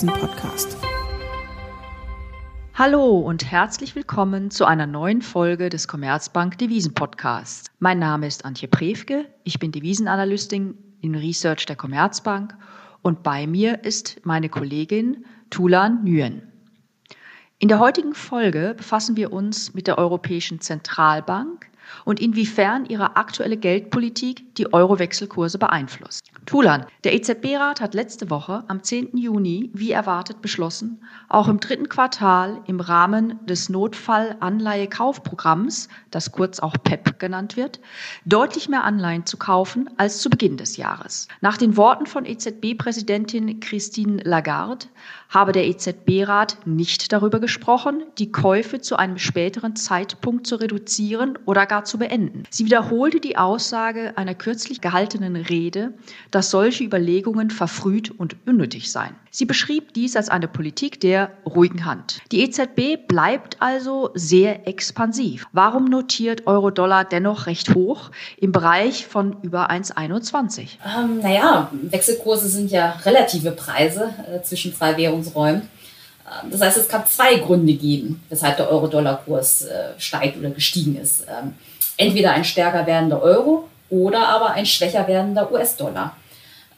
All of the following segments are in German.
Devisen-Podcast. Hallo und herzlich willkommen zu einer neuen Folge des Commerzbank Devisen Podcasts. Mein Name ist Antje Prewke, ich bin Devisenanalystin in Research der Commerzbank und bei mir ist meine Kollegin Tulan Nguyen. In der heutigen Folge befassen wir uns mit der Europäischen Zentralbank und inwiefern ihre aktuelle Geldpolitik die Euro-Wechselkurse beeinflusst. Tulan, der EZB-Rat hat letzte Woche am 10. Juni, wie erwartet, beschlossen, auch im dritten Quartal im Rahmen des Notfallanleihekaufprogramms, das kurz auch PEP genannt wird, deutlich mehr Anleihen zu kaufen als zu Beginn des Jahres. Nach den Worten von EZB-Präsidentin Christine Lagarde habe der EZB-Rat nicht darüber gesprochen, die Käufe zu einem späteren Zeitpunkt zu reduzieren oder gar zu beenden. Sie wiederholte die Aussage einer kürzlich gehaltenen Rede, dass solche Überlegungen verfrüht und unnötig seien. Sie beschrieb dies als eine Politik der ruhigen Hand. Die EZB bleibt also sehr expansiv. Warum notiert Euro-Dollar dennoch recht hoch im Bereich von über 1,21? Ähm, naja, Wechselkurse sind ja relative Preise äh, zwischen zwei Währungsräumen. Ähm, das heißt, es kann zwei Gründe geben, weshalb der Euro-Dollar-Kurs äh, steigt oder gestiegen ist. Ähm, entweder ein stärker werdender Euro oder aber ein schwächer werdender US-Dollar.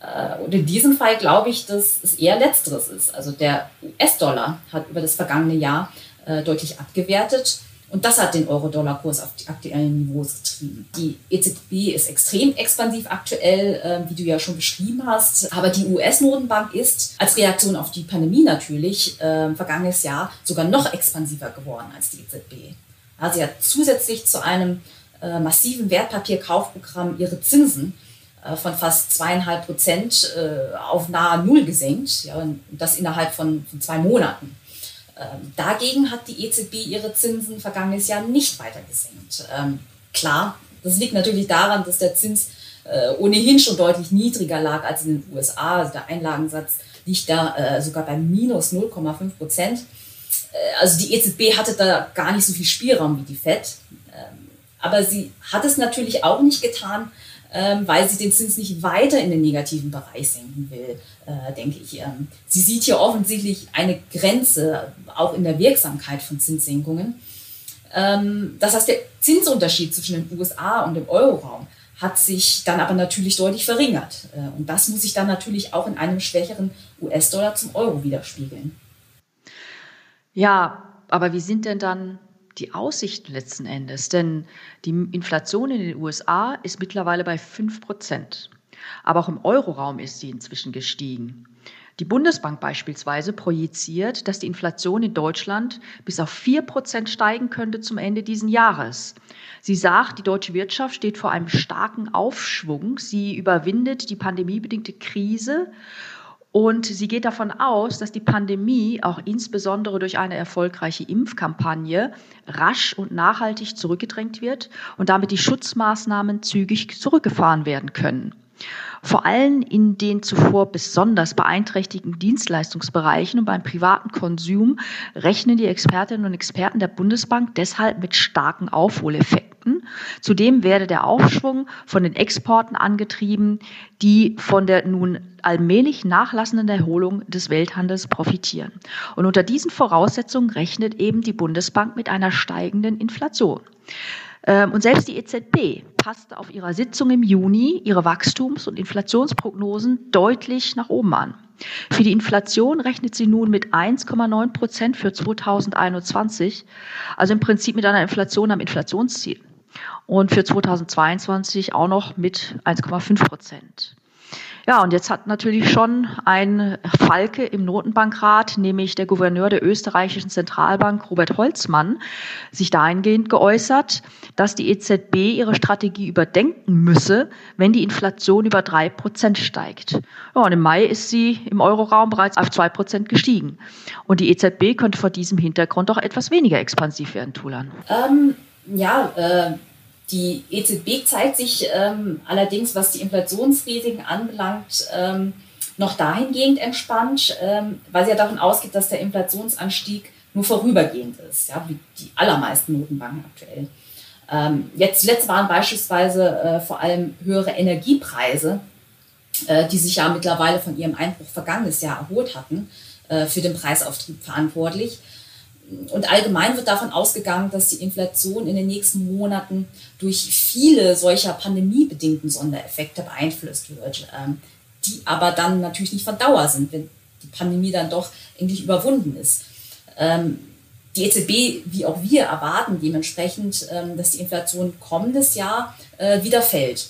Äh, und in diesem Fall glaube ich, dass es eher letzteres ist. Also der US-Dollar hat über das vergangene Jahr äh, deutlich abgewertet. Und das hat den Euro-Dollar-Kurs auf die aktuellen Niveaus getrieben. Die EZB ist extrem expansiv aktuell, äh, wie du ja schon beschrieben hast. Aber die US-Notenbank ist als Reaktion auf die Pandemie natürlich äh, vergangenes Jahr sogar noch expansiver geworden als die EZB. Also sie hat zusätzlich zu einem äh, massiven Wertpapierkaufprogramm ihre Zinsen äh, von fast zweieinhalb Prozent äh, auf nahe Null gesenkt, ja, und das innerhalb von, von zwei Monaten. Ähm, dagegen hat die EZB ihre Zinsen vergangenes Jahr nicht weiter gesenkt. Ähm, klar, das liegt natürlich daran, dass der Zins äh, ohnehin schon deutlich niedriger lag als in den USA. Also der Einlagensatz liegt da äh, sogar bei minus 0,5 Prozent. Äh, also die EZB hatte da gar nicht so viel Spielraum wie die FED. Ähm, aber sie hat es natürlich auch nicht getan, weil sie den Zins nicht weiter in den negativen Bereich senken will, äh, denke ich. Ähm, sie sieht hier offensichtlich eine Grenze auch in der Wirksamkeit von Zinssenkungen. Ähm, das heißt, der Zinsunterschied zwischen den USA und dem Euroraum hat sich dann aber natürlich deutlich verringert. Äh, und das muss sich dann natürlich auch in einem schwächeren US-Dollar zum Euro widerspiegeln. Ja, aber wie sind denn dann die Aussichten letzten Endes? Denn die Inflation in den USA ist mittlerweile bei 5 Prozent. Aber auch im Euroraum ist sie inzwischen gestiegen. Die Bundesbank beispielsweise projiziert, dass die Inflation in Deutschland bis auf 4 Prozent steigen könnte zum Ende dieses Jahres. Sie sagt, die deutsche Wirtschaft steht vor einem starken Aufschwung. Sie überwindet die pandemiebedingte Krise und sie geht davon aus, dass die Pandemie auch insbesondere durch eine erfolgreiche Impfkampagne rasch und nachhaltig zurückgedrängt wird und damit die Schutzmaßnahmen zügig zurückgefahren werden können. Vor allem in den zuvor besonders beeinträchtigten Dienstleistungsbereichen und beim privaten Konsum rechnen die Expertinnen und Experten der Bundesbank deshalb mit starken Aufholeffekten. Zudem werde der Aufschwung von den Exporten angetrieben, die von der nun allmählich nachlassenden Erholung des Welthandels profitieren. Und unter diesen Voraussetzungen rechnet eben die Bundesbank mit einer steigenden Inflation. Ähm, und selbst die EZB passte auf ihrer Sitzung im Juni ihre Wachstums- und Inflationsprognosen deutlich nach oben an. Für die Inflation rechnet sie nun mit 1,9 Prozent für 2021, also im Prinzip mit einer Inflation am Inflationsziel. Und für 2022 auch noch mit 1,5 Prozent. Ja, und jetzt hat natürlich schon ein Falke im Notenbankrat, nämlich der Gouverneur der österreichischen Zentralbank, Robert Holzmann, sich dahingehend geäußert, dass die EZB ihre Strategie überdenken müsse, wenn die Inflation über drei Prozent steigt. Ja, und im Mai ist sie im Euroraum bereits auf zwei Prozent gestiegen. Und die EZB könnte vor diesem Hintergrund auch etwas weniger expansiv werden, Tulan. Ähm, ja, äh die EZB zeigt sich ähm, allerdings, was die Inflationsrisiken anbelangt, ähm, noch dahingehend entspannt, ähm, weil sie ja davon ausgeht, dass der Inflationsanstieg nur vorübergehend ist, ja, wie die allermeisten Notenbanken aktuell. Ähm, jetzt zuletzt waren beispielsweise äh, vor allem höhere Energiepreise, äh, die sich ja mittlerweile von ihrem Einbruch vergangenes Jahr erholt hatten, äh, für den Preisauftrieb verantwortlich. Und allgemein wird davon ausgegangen, dass die Inflation in den nächsten Monaten durch viele solcher pandemiebedingten Sondereffekte beeinflusst wird, ähm, die aber dann natürlich nicht von Dauer sind, wenn die Pandemie dann doch endlich überwunden ist. Ähm, die EZB, wie auch wir, erwarten dementsprechend, ähm, dass die Inflation kommendes Jahr äh, wieder fällt.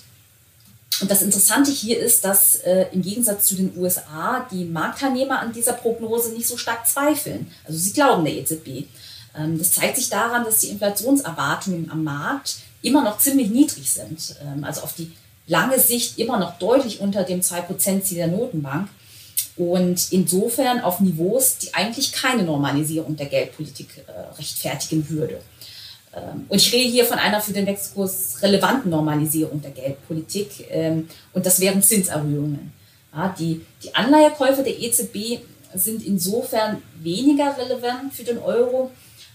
Und das Interessante hier ist, dass äh, im Gegensatz zu den USA die Marktteilnehmer an dieser Prognose nicht so stark zweifeln. Also sie glauben der EZB. Ähm, das zeigt sich daran, dass die Inflationserwartungen am Markt immer noch ziemlich niedrig sind. Ähm, also auf die lange Sicht immer noch deutlich unter dem 2%-Ziel der Notenbank und insofern auf Niveaus, die eigentlich keine Normalisierung der Geldpolitik äh, rechtfertigen würde. Ähm, und ich rede hier von einer für den Wechselkurs relevanten Normalisierung der Geldpolitik ähm, und das wären Zinserhöhungen. Die, Anleihekäufe der EZB sind insofern weniger relevant für den Euro,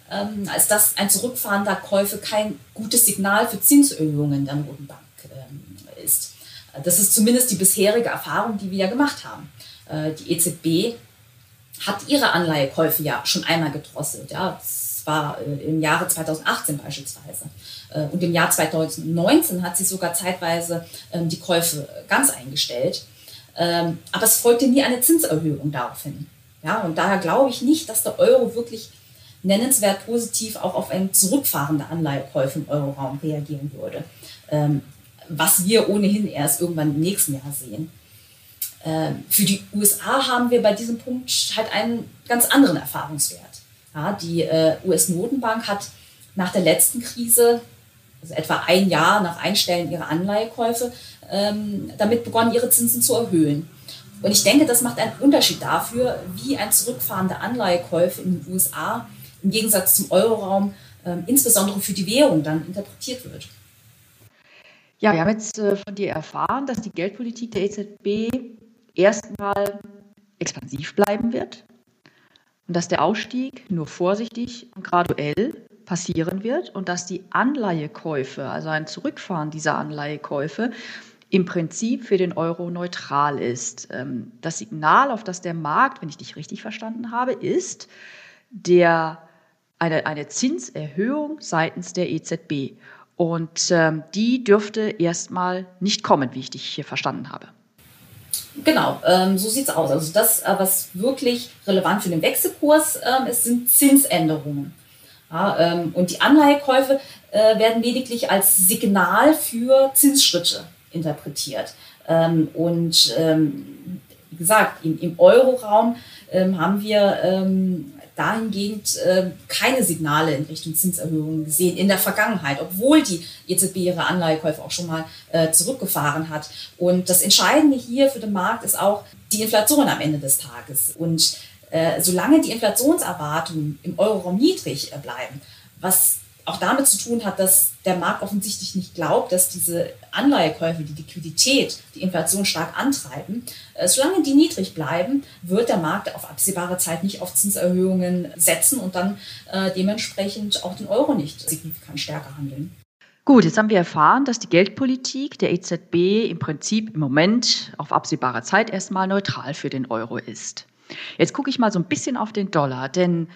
ähm, als dass ein Zurückfahren der Käufe kein gutes Signal für Zinserhöhungen der Notenbank ist. Das ist zumindest die bisherige Erfahrung, die wir ja gemacht haben. Äh, die EZB hat ihre Anleihekäufe ja schon einmal gedrosselt. Ja, das war im Jahre 2018 beispielsweise. Äh, und im Jahr 2019 hat sie sogar zeitweise ähm, die Käufe ganz eingestellt. Ähm, aber es folgte nie eine Zinserhöhung daraufhin. Ja, und daher glaube ich nicht, dass der Euro wirklich nennenswert positiv auch auf ein Zurückfahren der Anleihekäufe im Euroraum reagieren würde. Ähm, was wir ohnehin erst irgendwann im nächsten Jahr sehen. Für die USA haben wir bei diesem Punkt halt einen ganz anderen Erfahrungswert. Ja, die äh, US-Notenbank hat nach der letzten Krise, also etwa ein Jahr nach Einstellen ihrer Anleihekäufe, ähm, damit begonnen, ihre Zinsen zu erhöhen. Und ich denke, das macht einen Unterschied dafür, wie ein Zurückfahren der Anleihekäufe in den USA im Gegensatz zum Euroraum ähm, insbesondere für die Währung dann interpretiert wird. Ja, wir haben jetzt äh, von dir erfahren, dass die Geldpolitik der EZB erstmal expansiv bleiben wird und dass der Ausstieg nur vorsichtig und graduell passieren wird und dass die Anleihekäufe, also ein Zurückfahren dieser Anleihekäufe, im Prinzip für den Euro neutral ist. Ähm, das Signal, auf das der Markt, wenn ich dich richtig verstanden habe, ist der, eine, eine Zinserhöhung seitens der EZB. Und ähm, die dürfte erstmal nicht kommen, wie ich dich hier verstanden habe. Genau, ähm, so sieht es aus. Also das, äh, was wirklich relevant für den Wechselkurs ähm, ist, sind Zinsänderungen. Ja, ähm, und die Anleihekäufe äh, werden lediglich als Signal für Zinsschritte interpretiert. Ähm, und ähm, wie gesagt, im, im Euroraum ähm, haben wir dahingehend äh, keine Signale in Richtung Zinserhöhungen gesehen in der Vergangenheit, obwohl die EZB ihre Anleihekäufe auch schon mal äh, zurückgefahren hat. Und das Entscheidende hier für den Markt ist auch die Inflation am Ende des Tages. Und äh, solange die Inflationserwartungen im Euroraum niedrig äh, bleiben, was auch damit zu tun hat, dass der Markt offensichtlich nicht glaubt, dass diese Anleihekäufe, die Liquidität, die Inflation stark antreiben. Äh, solange die niedrig bleiben, wird der Markt auf absehbare Zeit nicht auf Zinserhöhungen setzen und dann äh, dementsprechend auch den Euro nicht signifikant stärker handeln. Gut, jetzt haben wir erfahren, dass die Geldpolitik der EZB im Prinzip im Moment auf absehbare Zeit erstmal neutral für den Euro ist. Jetzt gucke ich mal so ein bisschen auf den Dollar, denn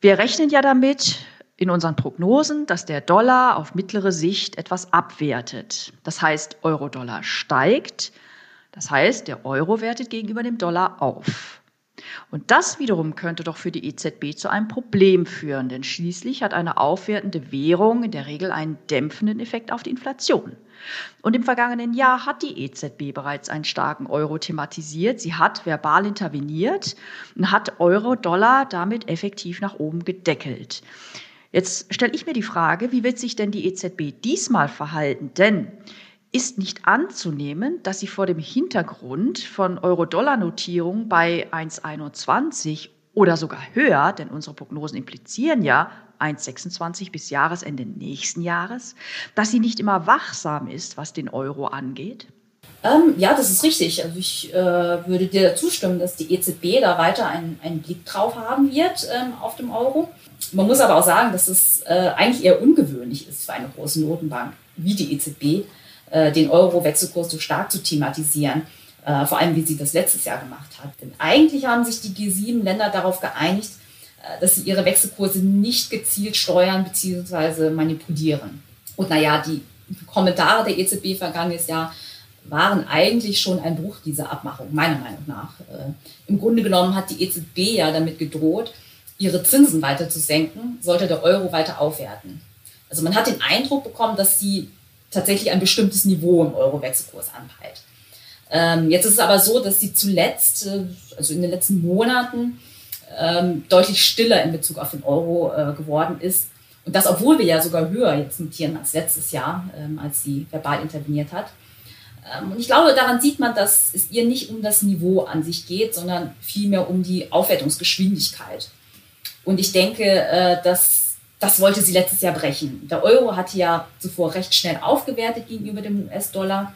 wir rechnen ja damit, in unseren Prognosen, dass der Dollar auf mittlere Sicht etwas abwertet. Das heißt, Euro-Dollar steigt. Das heißt, der Euro wertet gegenüber dem Dollar auf. Und das wiederum könnte doch für die EZB zu einem Problem führen, denn schließlich hat eine aufwertende Währung in der Regel einen dämpfenden Effekt auf die Inflation. Und im vergangenen Jahr hat die EZB bereits einen starken Euro thematisiert. Sie hat verbal interveniert und hat Euro-Dollar damit effektiv nach oben gedeckelt. Jetzt stelle ich mir die Frage, wie wird sich denn die EZB diesmal verhalten? Denn ist nicht anzunehmen, dass sie vor dem Hintergrund von Euro-Dollar-Notierungen bei 1,21 oder sogar höher, denn unsere Prognosen implizieren ja 1,26 bis Jahresende nächsten Jahres, dass sie nicht immer wachsam ist, was den Euro angeht? Ähm, ja, das ist richtig. Also ich äh, würde dir zustimmen, dass die EZB da weiter einen, einen Blick drauf haben wird ähm, auf dem Euro. Man muss aber auch sagen, dass es äh, eigentlich eher ungewöhnlich ist für eine große Notenbank wie die EZB, äh, den Euro-Wechselkurs so stark zu thematisieren. Äh, vor allem, wie sie das letztes Jahr gemacht hat. Denn eigentlich haben sich die G7-Länder darauf geeinigt, äh, dass sie ihre Wechselkurse nicht gezielt steuern bzw. manipulieren. Und naja, die Kommentare der EZB vergangenes Jahr waren eigentlich schon ein Bruch dieser Abmachung, meiner Meinung nach. Äh, Im Grunde genommen hat die EZB ja damit gedroht, ihre Zinsen weiter zu senken, sollte der Euro weiter aufwerten. Also man hat den Eindruck bekommen, dass sie tatsächlich ein bestimmtes Niveau im Euro-Wechselkurs anpeilt. Ähm, jetzt ist es aber so, dass sie zuletzt, äh, also in den letzten Monaten, ähm, deutlich stiller in Bezug auf den Euro äh, geworden ist. Und das, obwohl wir ja sogar höher jetzt notieren als letztes Jahr, ähm, als sie verbal interveniert hat. Ähm, und ich glaube, daran sieht man, dass es ihr nicht um das Niveau an sich geht, sondern vielmehr um die Aufwertungsgeschwindigkeit. Und ich denke, äh, dass das wollte sie letztes Jahr brechen. Der Euro hatte ja zuvor recht schnell aufgewertet gegenüber dem US-Dollar.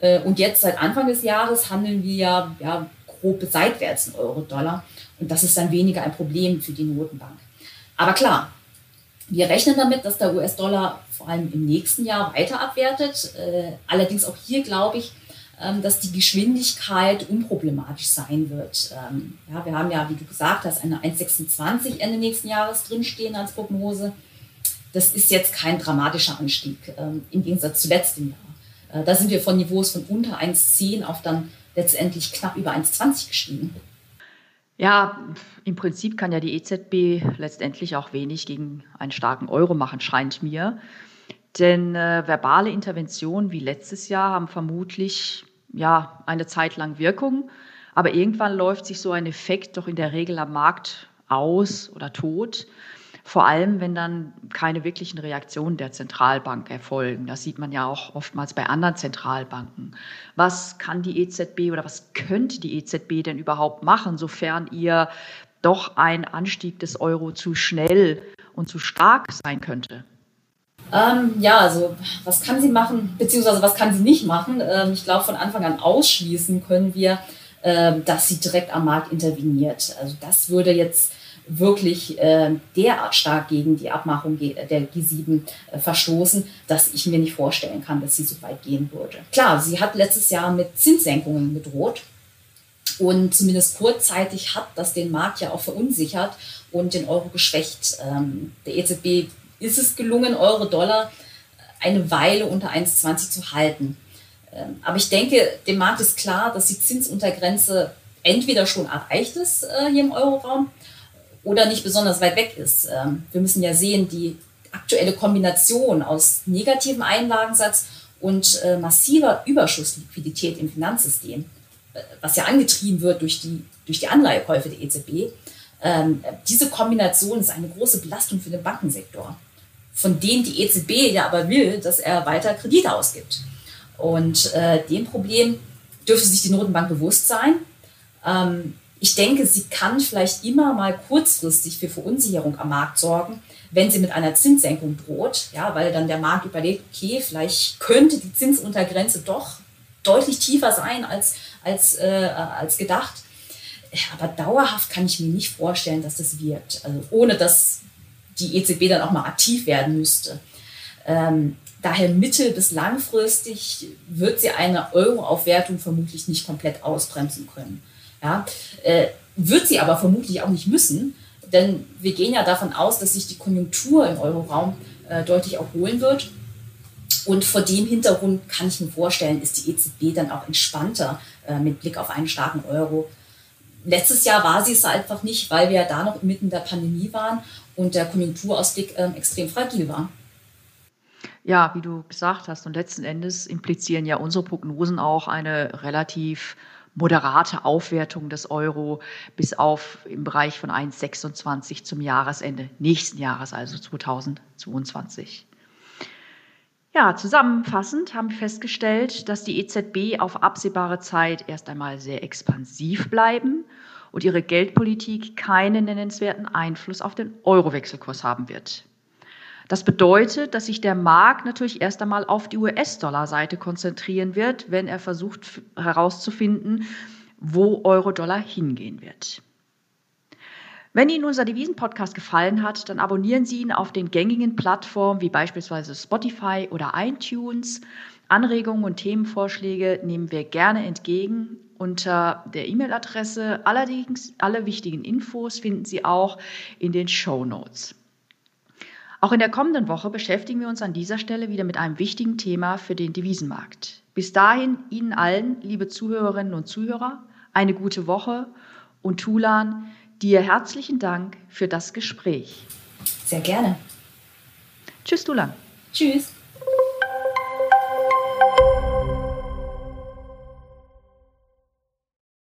Äh, und jetzt seit Anfang des Jahres handeln wir ja, ja grob seitwärts in Euro-Dollar. Und das ist dann weniger ein Problem für die Notenbank. Aber klar, wir rechnen damit, dass der US-Dollar vor allem im nächsten Jahr weiter abwertet. Äh, allerdings auch hier glaube ich, dass die Geschwindigkeit unproblematisch sein wird. Ähm, ja, wir haben ja, wie du gesagt hast, eine 1,26 Ende nächsten Jahres drinstehen als Prognose. Das ist jetzt kein dramatischer Anstieg ähm, im Gegensatz zu letztem Jahr. Äh, da sind wir von Niveaus von unter 1,10 auf dann letztendlich knapp über 1,20 gestiegen. Ja, im Prinzip kann ja die EZB letztendlich auch wenig gegen einen starken Euro machen, scheint mir. Denn äh, verbale Interventionen wie letztes Jahr haben vermutlich ja eine Zeit lang Wirkung, aber irgendwann läuft sich so ein Effekt doch in der Regel am Markt aus oder tot. Vor allem, wenn dann keine wirklichen Reaktionen der Zentralbank erfolgen. Das sieht man ja auch oftmals bei anderen Zentralbanken. Was kann die EZB oder was könnte die EZB denn überhaupt machen, sofern ihr doch ein Anstieg des Euro zu schnell und zu stark sein könnte? Ähm, ja, also was kann sie machen, beziehungsweise was kann sie nicht machen? Ähm, ich glaube, von Anfang an ausschließen können wir, ähm, dass sie direkt am Markt interveniert. Also das würde jetzt wirklich äh, derart stark gegen die Abmachung der G7 äh, verstoßen, dass ich mir nicht vorstellen kann, dass sie so weit gehen würde. Klar, sie hat letztes Jahr mit Zinssenkungen gedroht. Und zumindest kurzzeitig hat das den Markt ja auch verunsichert und den Euro geschwächt. Ähm, der EZB ist es gelungen, Euro-Dollar eine Weile unter 1,20 zu halten. Ähm, aber ich denke, dem Markt ist klar, dass die Zinsuntergrenze entweder schon erreicht ist äh, hier im Euroraum oder nicht besonders weit weg ist. Ähm, wir müssen ja sehen, die aktuelle Kombination aus negativem Einlagensatz und äh, massiver Überschussliquidität im Finanzsystem, äh, was ja angetrieben wird durch die, durch die Anleihekäufe der EZB, ähm, diese Kombination ist eine große Belastung für den Bankensektor, von dem die EZB ja aber will, dass er weiter Kredite ausgibt. Und äh, dem Problem dürfte sich die Notenbank bewusst sein. Ähm, ich denke, sie kann vielleicht immer mal kurzfristig für Verunsicherung am Markt sorgen, wenn sie mit einer Zinssenkung droht, ja, weil dann der Markt überlegt, okay, vielleicht könnte die Zinsuntergrenze doch deutlich tiefer sein als, als, äh, als gedacht. Aber dauerhaft kann ich mir nicht vorstellen, dass das wirkt. Also ohne dass die EZB dann auch mal aktiv werden müsste. Ähm, daher mittel- bis langfristig wird sie eine Euro-Aufwertung vermutlich nicht komplett ausbremsen können. Ja? Äh, wird sie aber vermutlich auch nicht müssen, denn wir gehen ja davon aus, dass sich die Konjunktur im Euroraum äh, deutlich erholen wird. Und vor dem Hintergrund kann ich mir vorstellen, ist die EZB dann auch entspannter äh, mit Blick auf einen starken Euro. Letztes Jahr war sie es einfach nicht, weil wir ja da noch mitten in der Pandemie waren und der Konjunkturausblick äh, extrem fragil war. Ja, wie du gesagt hast, und letzten Endes implizieren ja unsere Prognosen auch eine relativ moderate Aufwertung des Euro bis auf im Bereich von 1,26 zum Jahresende nächsten Jahres, also 2022. Ja, zusammenfassend haben wir festgestellt, dass die EZB auf absehbare Zeit erst einmal sehr expansiv bleiben und ihre Geldpolitik keinen nennenswerten Einfluss auf den Euro-Wechselkurs haben wird. Das bedeutet, dass sich der Markt natürlich erst einmal auf die US-Dollar-Seite konzentrieren wird, wenn er versucht herauszufinden, wo Euro-Dollar hingehen wird. Wenn Ihnen unser Devisen-Podcast gefallen hat, dann abonnieren Sie ihn auf den gängigen Plattformen wie beispielsweise Spotify oder iTunes. Anregungen und Themenvorschläge nehmen wir gerne entgegen unter der E-Mail-Adresse. Allerdings alle wichtigen Infos finden Sie auch in den Show Notes. Auch in der kommenden Woche beschäftigen wir uns an dieser Stelle wieder mit einem wichtigen Thema für den Devisenmarkt. Bis dahin Ihnen allen, liebe Zuhörerinnen und Zuhörer, eine gute Woche und Tulan, dir herzlichen Dank für das Gespräch. Sehr gerne. Tschüss, Tulan. Tschüss.